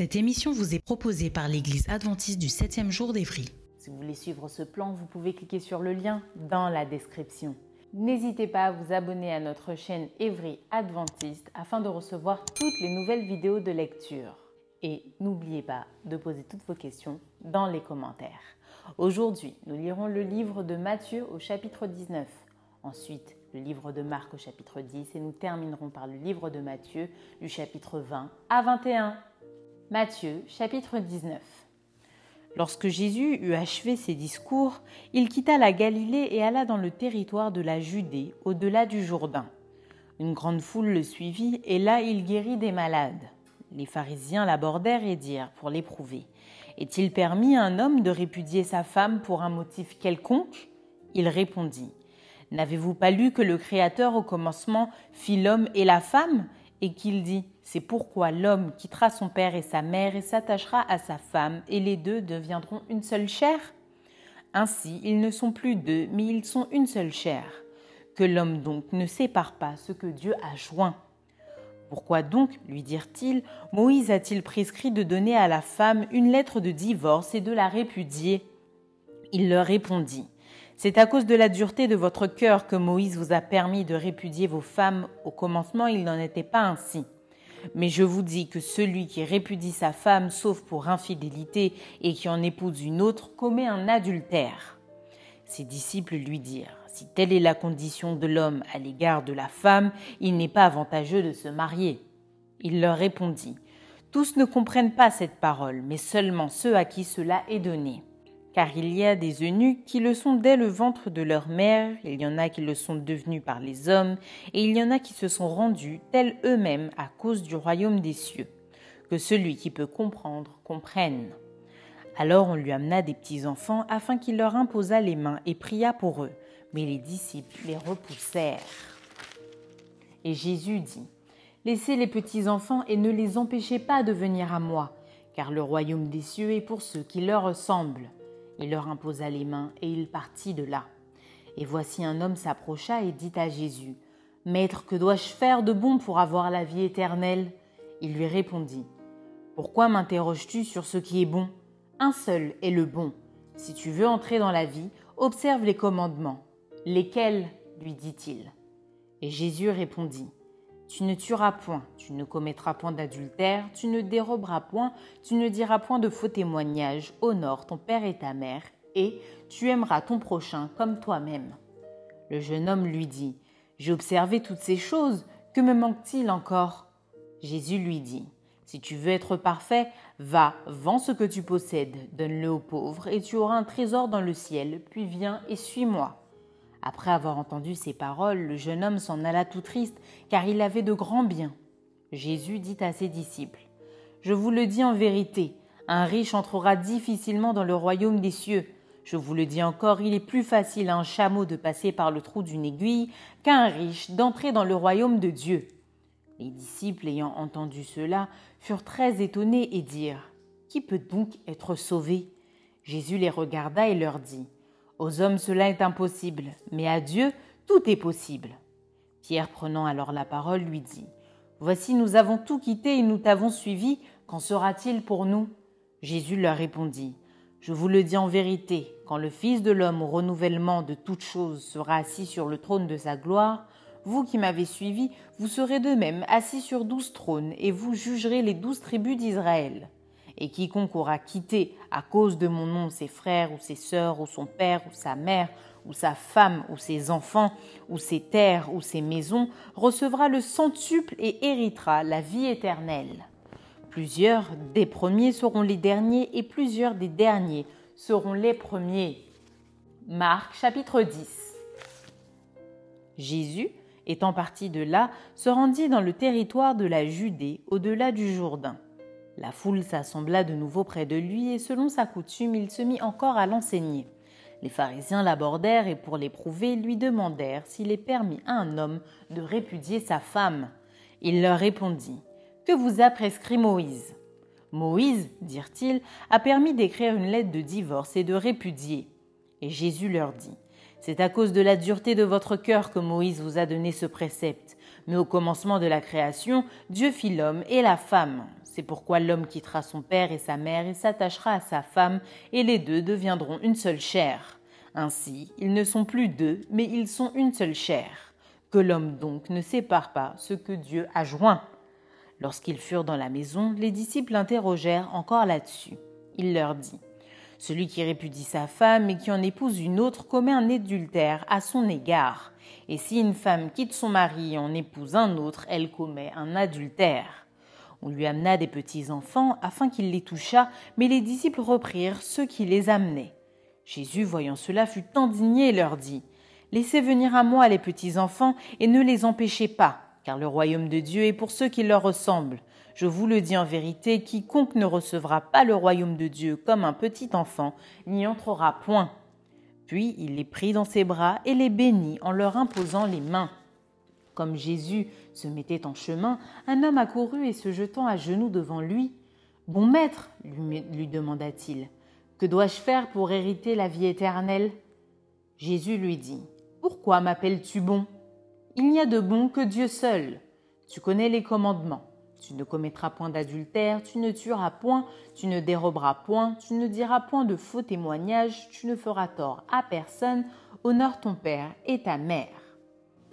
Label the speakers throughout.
Speaker 1: Cette émission vous est proposée par l'Église adventiste du 7e jour d'Évry.
Speaker 2: Si vous voulez suivre ce plan, vous pouvez cliquer sur le lien dans la description. N'hésitez pas à vous abonner à notre chaîne Évry Adventiste afin de recevoir toutes les nouvelles vidéos de lecture. Et n'oubliez pas de poser toutes vos questions dans les commentaires. Aujourd'hui, nous lirons le livre de Matthieu au chapitre 19. Ensuite, le livre de Marc au chapitre 10 et nous terminerons par le livre de Matthieu du chapitre 20 à 21. Matthieu chapitre 19 Lorsque Jésus eut achevé ses discours, il quitta la Galilée et alla dans le territoire de la Judée, au-delà du Jourdain. Une grande foule le suivit, et là il guérit des malades. Les pharisiens l'abordèrent et dirent, pour l'éprouver, Est-il permis à un homme de répudier sa femme pour un motif quelconque? Il répondit, N'avez-vous pas lu que le Créateur au commencement fit l'homme et la femme, et qu'il dit, c'est pourquoi l'homme quittera son père et sa mère et s'attachera à sa femme, et les deux deviendront une seule chair. Ainsi, ils ne sont plus deux, mais ils sont une seule chair. Que l'homme donc ne sépare pas ce que Dieu a joint. Pourquoi donc, lui dirent-ils, Moïse a-t-il prescrit de donner à la femme une lettre de divorce et de la répudier? Il leur répondit, C'est à cause de la dureté de votre cœur que Moïse vous a permis de répudier vos femmes. Au commencement, il n'en était pas ainsi. Mais je vous dis que celui qui répudie sa femme sauf pour infidélité et qui en épouse une autre commet un adultère. Ses disciples lui dirent, Si telle est la condition de l'homme à l'égard de la femme, il n'est pas avantageux de se marier. Il leur répondit, Tous ne comprennent pas cette parole, mais seulement ceux à qui cela est donné car il y a des eunuques qui le sont dès le ventre de leur mère, il y en a qui le sont devenus par les hommes, et il y en a qui se sont rendus tels eux-mêmes à cause du royaume des cieux. Que celui qui peut comprendre comprenne. Alors on lui amena des petits enfants afin qu'il leur imposât les mains et pria pour eux, mais les disciples les repoussèrent. Et Jésus dit, Laissez les petits enfants et ne les empêchez pas de venir à moi, car le royaume des cieux est pour ceux qui leur ressemblent. Il leur imposa les mains, et il partit de là. Et voici un homme s'approcha et dit à Jésus, Maître, que dois-je faire de bon pour avoir la vie éternelle? Il lui répondit, Pourquoi m'interroges-tu sur ce qui est bon? Un seul est le bon. Si tu veux entrer dans la vie, observe les commandements. Lesquels? lui dit-il. Et Jésus répondit, tu ne tueras point, tu ne commettras point d'adultère, tu ne déroberas point, tu ne diras point de faux témoignages, honore ton père et ta mère, et tu aimeras ton prochain comme toi-même. Le jeune homme lui dit, J'ai observé toutes ces choses, que me manque-t-il encore? Jésus lui dit, Si tu veux être parfait, va, vends ce que tu possèdes, donne-le aux pauvres, et tu auras un trésor dans le ciel, puis viens et suis-moi. Après avoir entendu ces paroles, le jeune homme s'en alla tout triste, car il avait de grands biens. Jésus dit à ses disciples, Je vous le dis en vérité, un riche entrera difficilement dans le royaume des cieux. Je vous le dis encore, il est plus facile à un chameau de passer par le trou d'une aiguille qu'à un riche d'entrer dans le royaume de Dieu. Les disciples, ayant entendu cela, furent très étonnés et dirent, Qui peut donc être sauvé? Jésus les regarda et leur dit, aux hommes cela est impossible, mais à Dieu tout est possible. Pierre prenant alors la parole lui dit, Voici nous avons tout quitté et nous t'avons suivi, qu'en sera-t-il pour nous? Jésus leur répondit, Je vous le dis en vérité, quand le Fils de l'homme au renouvellement de toutes choses sera assis sur le trône de sa gloire, vous qui m'avez suivi, vous serez de même assis sur douze trônes, et vous jugerez les douze tribus d'Israël et quiconque aura quitté à cause de mon nom ses frères ou ses sœurs ou son père ou sa mère ou sa femme, ou ses enfants, ou ses terres, ou ses maisons, recevra le centuple et héritera la vie éternelle. Plusieurs des premiers seront les derniers, et plusieurs des derniers seront les premiers. Marc chapitre 10 Jésus, étant parti de là, se rendit dans le territoire de la Judée, au-delà du Jourdain. La foule s'assembla de nouveau près de lui, et selon sa coutume, il se mit encore à l'enseigner. Les pharisiens l'abordèrent et pour l'éprouver lui demandèrent s'il est permis à un homme de répudier sa femme. Il leur répondit Que vous a prescrit Moïse Moïse, dirent-ils, a permis d'écrire une lettre de divorce et de répudier. Et Jésus leur dit C'est à cause de la dureté de votre cœur que Moïse vous a donné ce précepte. Mais au commencement de la création, Dieu fit l'homme et la femme. C'est pourquoi l'homme quittera son père et sa mère et s'attachera à sa femme, et les deux deviendront une seule chair. Ainsi, ils ne sont plus deux, mais ils sont une seule chair. Que l'homme donc ne sépare pas ce que Dieu a joint. Lorsqu'ils furent dans la maison, les disciples l'interrogèrent encore là-dessus. Il leur dit Celui qui répudie sa femme et qui en épouse une autre commet un adultère à son égard. Et si une femme quitte son mari et en épouse un autre, elle commet un adultère. On lui amena des petits-enfants afin qu'il les touchât, mais les disciples reprirent ceux qui les amenaient. Jésus, voyant cela, fut indigné et leur dit Laissez venir à moi les petits-enfants et ne les empêchez pas, car le royaume de Dieu est pour ceux qui leur ressemblent. Je vous le dis en vérité, quiconque ne recevra pas le royaume de Dieu comme un petit enfant n'y entrera point. Puis il les prit dans ses bras et les bénit en leur imposant les mains. Comme Jésus se mettait en chemin, un homme accourut et se jetant à genoux devant lui. Bon maître, lui, demanda-t-il, que dois-je faire pour hériter la vie éternelle? Jésus lui dit, Pourquoi m'appelles-tu bon? Il n'y a de bon que Dieu seul. Tu connais les commandements. Tu ne commettras point d'adultère, tu ne tueras point, tu ne déroberas point, tu ne diras point de faux témoignages, tu ne feras tort à personne, honore ton père et ta mère.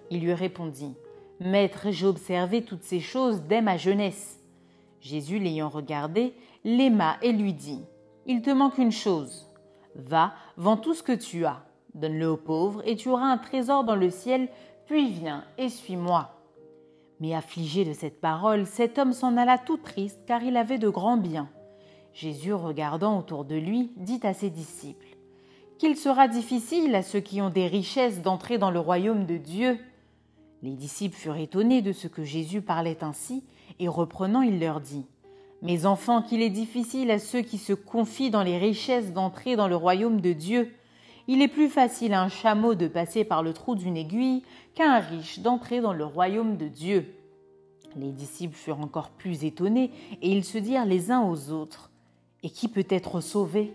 Speaker 2: Il lui répondit, Maître, j'ai observé toutes ces choses dès ma jeunesse. Jésus, l'ayant regardé, l'aima et lui dit, Il te manque une chose. Va, vends tout ce que tu as, donne-le aux pauvres, et tu auras un trésor dans le ciel, puis viens et suis-moi. Mais affligé de cette parole, cet homme s'en alla tout triste, car il avait de grands biens. Jésus, regardant autour de lui, dit à ses disciples, Qu'il sera difficile à ceux qui ont des richesses d'entrer dans le royaume de Dieu. Les disciples furent étonnés de ce que Jésus parlait ainsi, et reprenant, il leur dit Mes enfants, qu'il est difficile à ceux qui se confient dans les richesses d'entrer dans le royaume de Dieu. Il est plus facile à un chameau de passer par le trou d'une aiguille qu'à un riche d'entrer dans le royaume de Dieu. Les disciples furent encore plus étonnés, et ils se dirent les uns aux autres Et qui peut être sauvé?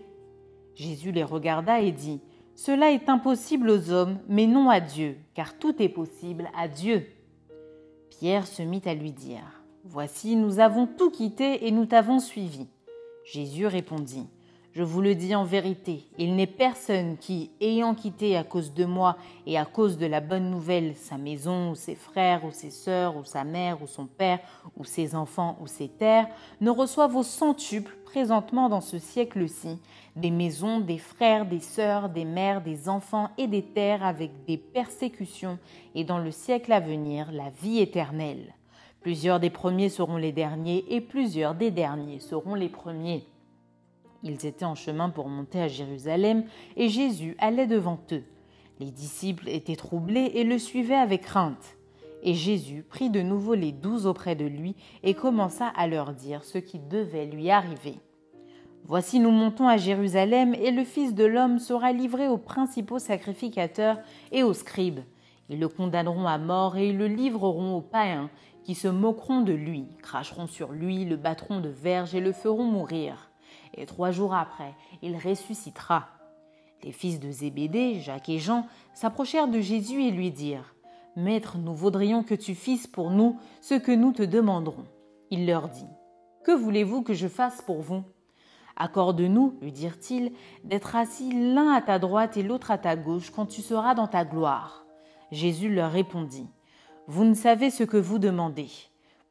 Speaker 2: Jésus les regarda et dit cela est impossible aux hommes, mais non à Dieu, car tout est possible à Dieu. Pierre se mit à lui dire, Voici, nous avons tout quitté et nous t'avons suivi. Jésus répondit, je vous le dis en vérité, il n'est personne qui, ayant quitté à cause de moi et à cause de la bonne nouvelle sa maison ou ses frères ou ses sœurs ou sa mère ou son père ou ses enfants ou ses terres, ne reçoive au centuple présentement dans ce siècle-ci des maisons, des frères, des sœurs, des mères, des enfants et des terres avec des persécutions et dans le siècle à venir la vie éternelle. Plusieurs des premiers seront les derniers et plusieurs des derniers seront les premiers. Ils étaient en chemin pour monter à Jérusalem, et Jésus allait devant eux. Les disciples étaient troublés et le suivaient avec crainte. Et Jésus prit de nouveau les douze auprès de lui et commença à leur dire ce qui devait lui arriver. Voici nous montons à Jérusalem, et le Fils de l'homme sera livré aux principaux sacrificateurs et aux scribes. Ils le condamneront à mort et ils le livreront aux païens, qui se moqueront de lui, cracheront sur lui, le battront de verge et le feront mourir et trois jours après, il ressuscitera. Les fils de Zébédée, Jacques et Jean, s'approchèrent de Jésus et lui dirent Maître, nous voudrions que tu fisses pour nous ce que nous te demanderons. Il leur dit Que voulez-vous que je fasse pour vous? Accorde-nous, lui dirent-ils, d'être assis l'un à ta droite et l'autre à ta gauche quand tu seras dans ta gloire. Jésus leur répondit Vous ne savez ce que vous demandez.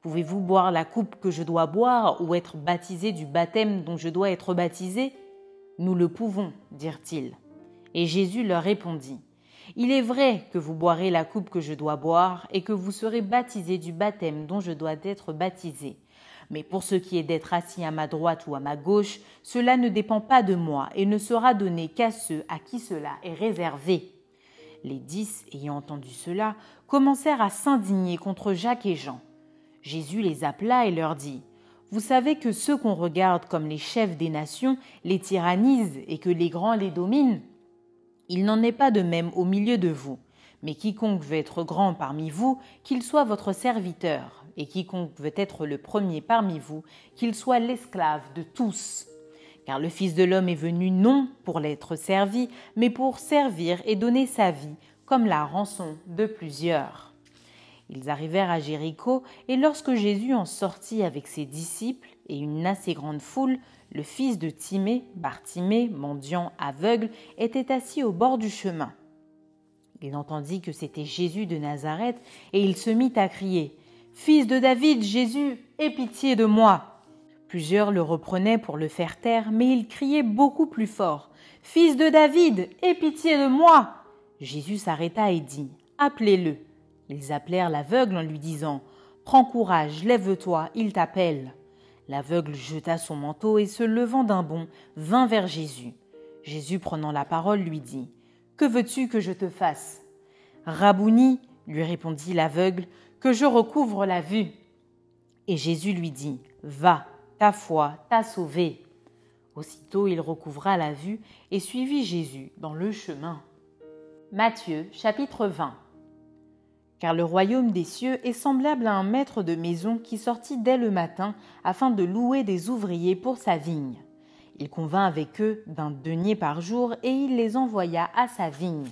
Speaker 2: Pouvez-vous boire la coupe que je dois boire ou être baptisé du baptême dont je dois être baptisé? Nous le pouvons, dirent-ils. Et Jésus leur répondit, Il est vrai que vous boirez la coupe que je dois boire et que vous serez baptisés du baptême dont je dois être baptisé. Mais pour ce qui est d'être assis à ma droite ou à ma gauche, cela ne dépend pas de moi et ne sera donné qu'à ceux à qui cela est réservé. Les dix, ayant entendu cela, commencèrent à s'indigner contre Jacques et Jean. Jésus les appela et leur dit Vous savez que ceux qu'on regarde comme les chefs des nations les tyrannisent et que les grands les dominent Il n'en est pas de même au milieu de vous. Mais quiconque veut être grand parmi vous, qu'il soit votre serviteur et quiconque veut être le premier parmi vous, qu'il soit l'esclave de tous. Car le Fils de l'homme est venu non pour l'être servi, mais pour servir et donner sa vie comme la rançon de plusieurs. Ils arrivèrent à Jéricho, et lorsque Jésus en sortit avec ses disciples et une assez grande foule, le fils de Timée, Bartimée, mendiant aveugle, était assis au bord du chemin. Il entendit que c'était Jésus de Nazareth, et il se mit à crier Fils de David, Jésus, aie pitié de moi. Plusieurs le reprenaient pour le faire taire, mais il criait beaucoup plus fort. Fils de David, aie pitié de moi. Jésus s'arrêta et dit. Appelez-le. Ils appelèrent l'aveugle en lui disant. Prends courage, lève-toi, il t'appelle. L'aveugle jeta son manteau et se levant d'un bond, vint vers Jésus. Jésus prenant la parole lui dit. Que veux-tu que je te fasse? Rabouni, lui répondit l'aveugle, que je recouvre la vue. Et Jésus lui dit, Va, ta foi t'a sauvé. Aussitôt il recouvra la vue et suivit Jésus dans le chemin. Matthieu chapitre 20 Car le royaume des cieux est semblable à un maître de maison qui sortit dès le matin afin de louer des ouvriers pour sa vigne. Il convint avec eux d'un denier par jour et il les envoya à sa vigne.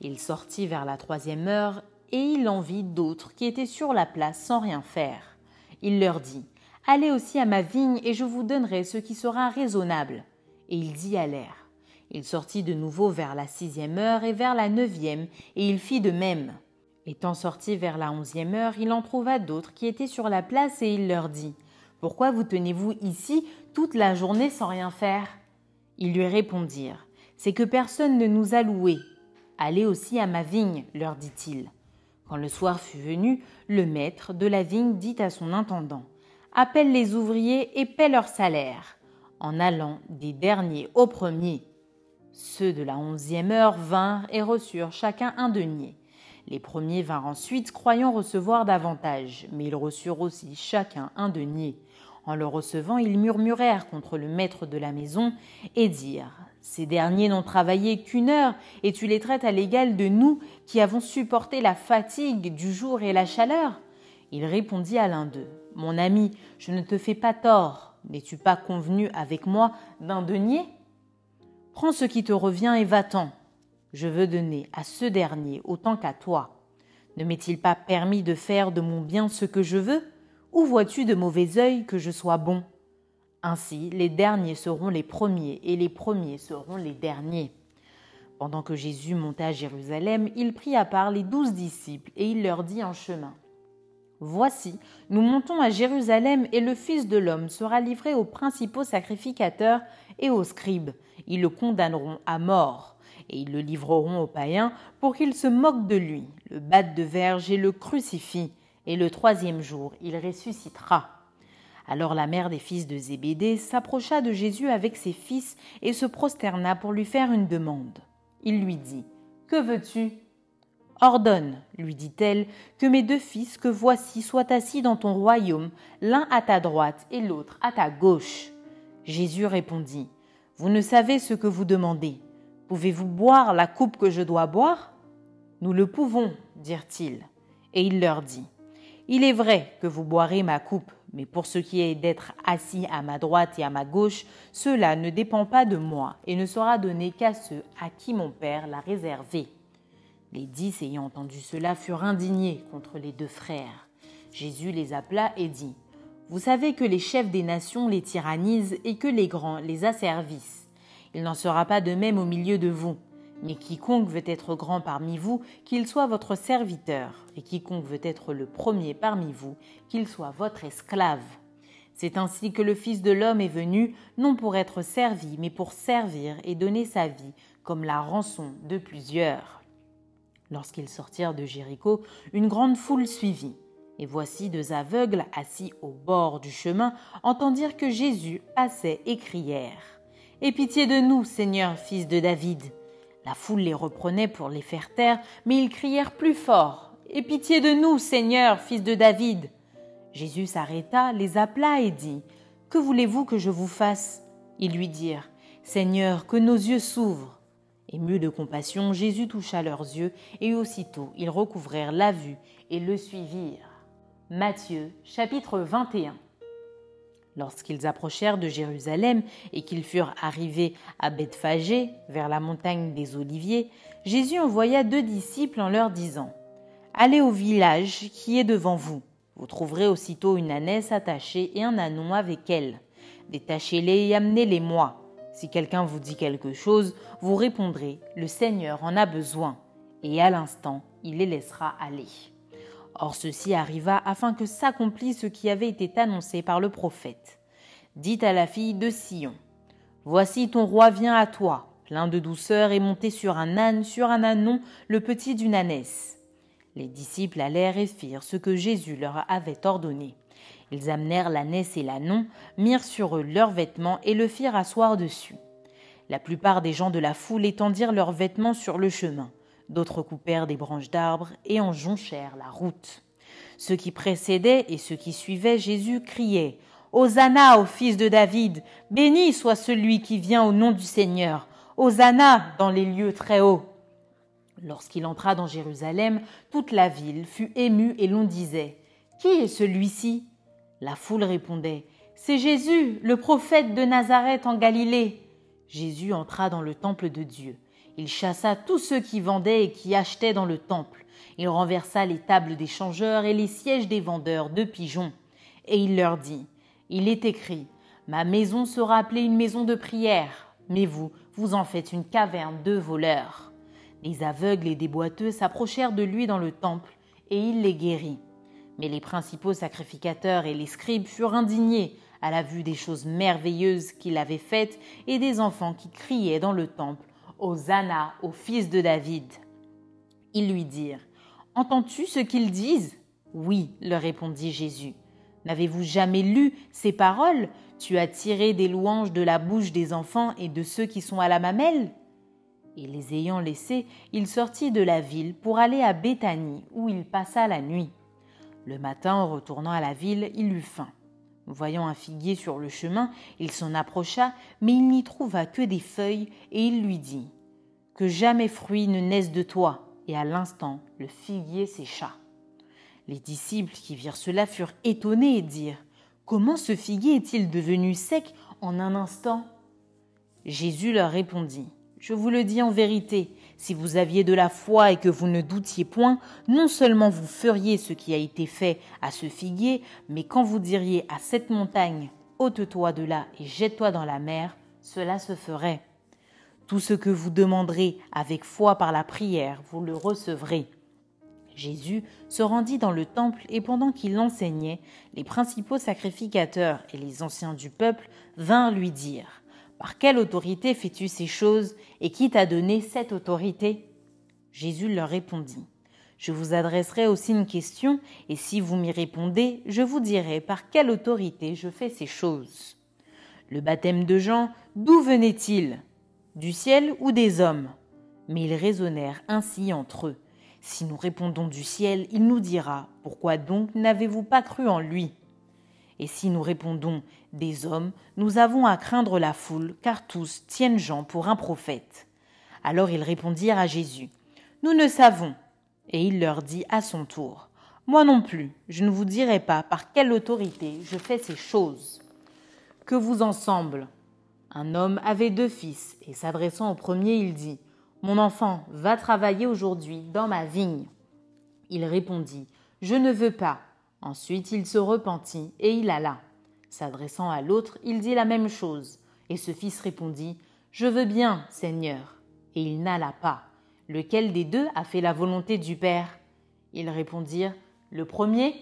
Speaker 2: Il sortit vers la troisième heure et il en vit d'autres qui étaient sur la place sans rien faire. Il leur dit Allez aussi à ma vigne et je vous donnerai ce qui sera raisonnable. Et ils y allèrent. Il sortit de nouveau vers la sixième heure et vers la neuvième, et il fit de même. Étant sorti vers la onzième heure, il en trouva d'autres qui étaient sur la place et il leur dit Pourquoi vous tenez-vous ici toute la journée sans rien faire? Ils lui répondirent C'est que personne ne nous a loués. Allez aussi à ma vigne, leur dit-il. Quand le soir fut venu, le maître de la vigne dit à son intendant Appelle les ouvriers et paie leur salaire, en allant des derniers aux premiers. Ceux de la onzième heure vinrent et reçurent chacun un denier. Les premiers vinrent ensuite, croyant recevoir davantage, mais ils reçurent aussi chacun un denier. En le recevant, ils murmurèrent contre le maître de la maison et dirent ces derniers n'ont travaillé qu'une heure, et tu les traites à l'égal de nous qui avons supporté la fatigue du jour et la chaleur? Il répondit à l'un d'eux. Mon ami, je ne te fais pas tort. N'es-tu pas convenu avec moi d'un denier Prends ce qui te revient et va-t'en. Je veux donner à ce dernier autant qu'à toi. Ne m'est-il pas permis de faire de mon bien ce que je veux? Ou vois-tu de mauvais œil que je sois bon? Ainsi, les derniers seront les premiers et les premiers seront les derniers. Pendant que Jésus montait à Jérusalem, il prit à part les douze disciples et il leur dit en chemin Voici, nous montons à Jérusalem et le Fils de l'homme sera livré aux principaux sacrificateurs et aux scribes. Ils le condamneront à mort et ils le livreront aux païens pour qu'ils se moquent de lui, le battent de verge et le crucifient. Et le troisième jour, il ressuscitera. Alors la mère des fils de Zébédée s'approcha de Jésus avec ses fils et se prosterna pour lui faire une demande. Il lui dit Que veux-tu Ordonne, lui dit-elle, que mes deux fils que voici soient assis dans ton royaume, l'un à ta droite et l'autre à ta gauche. Jésus répondit Vous ne savez ce que vous demandez. Pouvez-vous boire la coupe que je dois boire? Nous le pouvons, dirent-ils. Et il leur dit Il est vrai que vous boirez ma coupe mais pour ce qui est d'être assis à ma droite et à ma gauche, cela ne dépend pas de moi et ne sera donné qu'à ceux à qui mon Père l'a réservé. Les dix ayant entendu cela furent indignés contre les deux frères. Jésus les appela et dit Vous savez que les chefs des nations les tyrannisent et que les grands les asservissent. Il n'en sera pas de même au milieu de vous. Mais quiconque veut être grand parmi vous, qu'il soit votre serviteur, et quiconque veut être le premier parmi vous, qu'il soit votre esclave. C'est ainsi que le Fils de l'homme est venu, non pour être servi, mais pour servir et donner sa vie comme la rançon de plusieurs. Lorsqu'ils sortirent de Jéricho, une grande foule suivit. Et voici deux aveugles assis au bord du chemin entendirent que Jésus passait et crièrent Aie pitié de nous, Seigneur, fils de David. La foule les reprenait pour les faire taire, mais ils crièrent plus fort Aie pitié de nous, Seigneur, fils de David. Jésus s'arrêta, les appela et dit Que voulez-vous que je vous fasse? Ils lui dirent Seigneur, que nos yeux s'ouvrent. Ému de compassion, Jésus toucha leurs yeux, et aussitôt ils recouvrèrent la vue et le suivirent. Matthieu chapitre 21 Lorsqu'ils approchèrent de Jérusalem et qu'ils furent arrivés à Bethphagée, vers la montagne des Oliviers, Jésus envoya deux disciples en leur disant Allez au village qui est devant vous. Vous trouverez aussitôt une ânesse attachée et un anon avec elle. Détachez-les et amenez-les moi. Si quelqu'un vous dit quelque chose, vous répondrez Le Seigneur en a besoin. Et à l'instant, il les laissera aller. Or ceci arriva afin que s'accomplisse ce qui avait été annoncé par le prophète. Dites à la fille de Sion Voici ton roi vient à toi, plein de douceur et monté sur un âne, sur un ânon, le petit d'une ânesse. Les disciples allèrent et firent ce que Jésus leur avait ordonné. Ils amenèrent l'ânesse et l'ânon, mirent sur eux leurs vêtements et le firent asseoir dessus. La plupart des gens de la foule étendirent leurs vêtements sur le chemin. D'autres coupèrent des branches d'arbres et en jonchèrent la route. Ceux qui précédaient et ceux qui suivaient Jésus criaient Hosanna au fils de David, béni soit celui qui vient au nom du Seigneur, Hosanna dans les lieux très hauts. Lorsqu'il entra dans Jérusalem, toute la ville fut émue et l'on disait Qui est celui-ci? La foule répondait C'est Jésus, le prophète de Nazareth en Galilée. Jésus entra dans le temple de Dieu. Il chassa tous ceux qui vendaient et qui achetaient dans le temple. Il renversa les tables des changeurs et les sièges des vendeurs de pigeons. Et il leur dit Il est écrit Ma maison sera appelée une maison de prière, mais vous, vous en faites une caverne de voleurs. Les aveugles et des boiteux s'approchèrent de lui dans le temple, et il les guérit. Mais les principaux sacrificateurs et les scribes furent indignés à la vue des choses merveilleuses qu'il avait faites et des enfants qui criaient dans le temple Hosanna au fils de David. Ils lui dirent Entends-tu ce qu'ils disent? Oui, leur répondit Jésus. N'avez-vous jamais lu ces paroles? Tu as tiré des louanges de la bouche des enfants et de ceux qui sont à la mamelle? Et les ayant laissés, il sortit de la ville pour aller à Béthanie, où il passa la nuit. Le matin, en retournant à la ville, il eut faim. Voyant un figuier sur le chemin, il s'en approcha, mais il n'y trouva que des feuilles, et il lui dit Que jamais fruit ne naisse de toi. Et à l'instant, le figuier sécha. Les disciples qui virent cela furent étonnés et dirent Comment ce figuier est-il devenu sec en un instant? Jésus leur répondit Je vous le dis en vérité, si vous aviez de la foi et que vous ne doutiez point, non seulement vous feriez ce qui a été fait à ce figuier, mais quand vous diriez à cette montagne, ôte-toi de là et jette-toi dans la mer, cela se ferait. Tout ce que vous demanderez avec foi par la prière, vous le recevrez. Jésus se rendit dans le temple et pendant qu'il enseignait, les principaux sacrificateurs et les anciens du peuple vinrent lui dire par quelle autorité fais-tu ces choses et qui t'a donné cette autorité? Jésus leur répondit Je vous adresserai aussi une question, et si vous m'y répondez, je vous dirai par quelle autorité je fais ces choses. Le baptême de Jean, d'où venait-il? Du ciel ou des hommes? Mais ils raisonnèrent ainsi entre eux. Si nous répondons du ciel, il nous dira Pourquoi donc n'avez-vous pas cru en lui? Et si nous répondons des hommes, nous avons à craindre la foule, car tous tiennent Jean pour un prophète. Alors ils répondirent à Jésus, Nous ne savons. Et il leur dit à son tour, Moi non plus, je ne vous dirai pas par quelle autorité je fais ces choses. Que vous ensemble Un homme avait deux fils, et s'adressant au premier, il dit, Mon enfant, va travailler aujourd'hui dans ma vigne. Il répondit, Je ne veux pas. Ensuite il se repentit, et il alla. S'adressant à l'autre, il dit la même chose. Et ce fils répondit Je veux bien, Seigneur. Et il n'alla pas. Lequel des deux a fait la volonté du Père? Ils répondirent Le premier.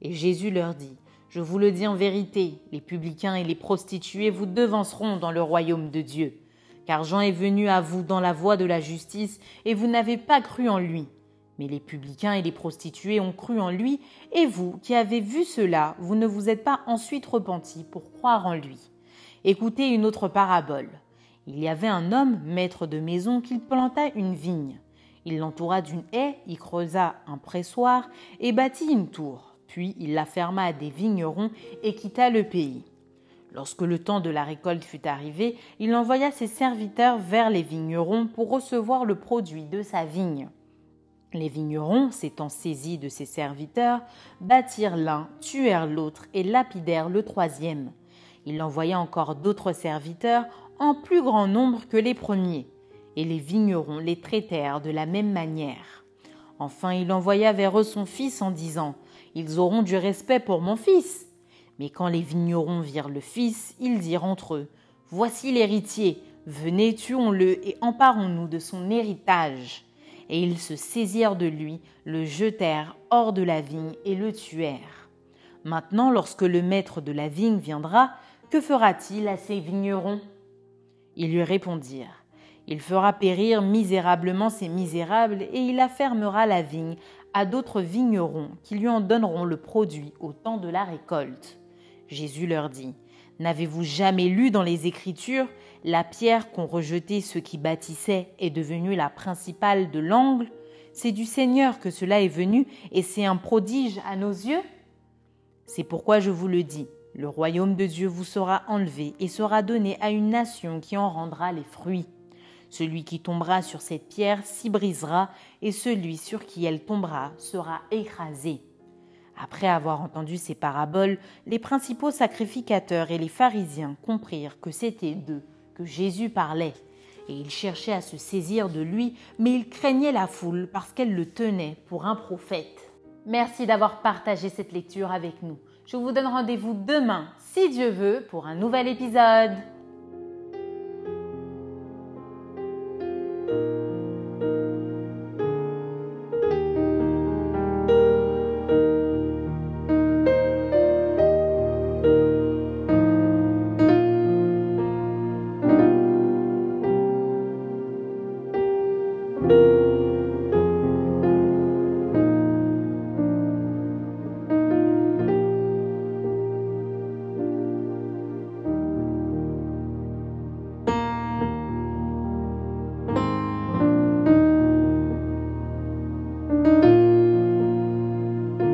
Speaker 2: Et Jésus leur dit Je vous le dis en vérité, les publicains et les prostituées vous devanceront dans le royaume de Dieu. Car Jean est venu à vous dans la voie de la justice, et vous n'avez pas cru en lui. Mais les publicains et les prostituées ont cru en lui, et vous, qui avez vu cela, vous ne vous êtes pas ensuite repentis pour croire en lui. Écoutez une autre parabole. Il y avait un homme, maître de maison, qui planta une vigne. Il l'entoura d'une haie, y creusa un pressoir et bâtit une tour. Puis il la ferma à des vignerons et quitta le pays. Lorsque le temps de la récolte fut arrivé, il envoya ses serviteurs vers les vignerons pour recevoir le produit de sa vigne. Les vignerons, s'étant saisis de ses serviteurs, battirent l'un, tuèrent l'autre et lapidèrent le troisième. Il envoya encore d'autres serviteurs en plus grand nombre que les premiers, et les vignerons les traitèrent de la même manière. Enfin il envoya vers eux son fils en disant Ils auront du respect pour mon fils. Mais quand les vignerons virent le fils, ils dirent entre eux Voici l'héritier, venez, tuons-le et emparons-nous de son héritage et ils se saisirent de lui, le jetèrent hors de la vigne et le tuèrent. Maintenant, lorsque le maître de la vigne viendra, que fera-t-il à ces vignerons? Ils lui répondirent Il fera périr misérablement ces misérables, et il affermera la vigne à d'autres vignerons qui lui en donneront le produit au temps de la récolte. Jésus leur dit N'avez-vous jamais lu dans les Écritures la pierre qu'ont rejetée ceux qui bâtissaient est devenue la principale de l'angle C'est du Seigneur que cela est venu et c'est un prodige à nos yeux C'est pourquoi je vous le dis, le royaume de Dieu vous sera enlevé et sera donné à une nation qui en rendra les fruits. Celui qui tombera sur cette pierre s'y brisera, et celui sur qui elle tombera sera écrasé. Après avoir entendu ces paraboles, les principaux sacrificateurs et les pharisiens comprirent que c'était d'eux Jésus parlait, et ils cherchaient à se saisir de lui, mais ils craignaient la foule parce qu'elle le tenait pour un prophète. Merci d'avoir partagé cette lecture avec nous. Je vous donne rendez-vous demain, si Dieu veut, pour un nouvel épisode.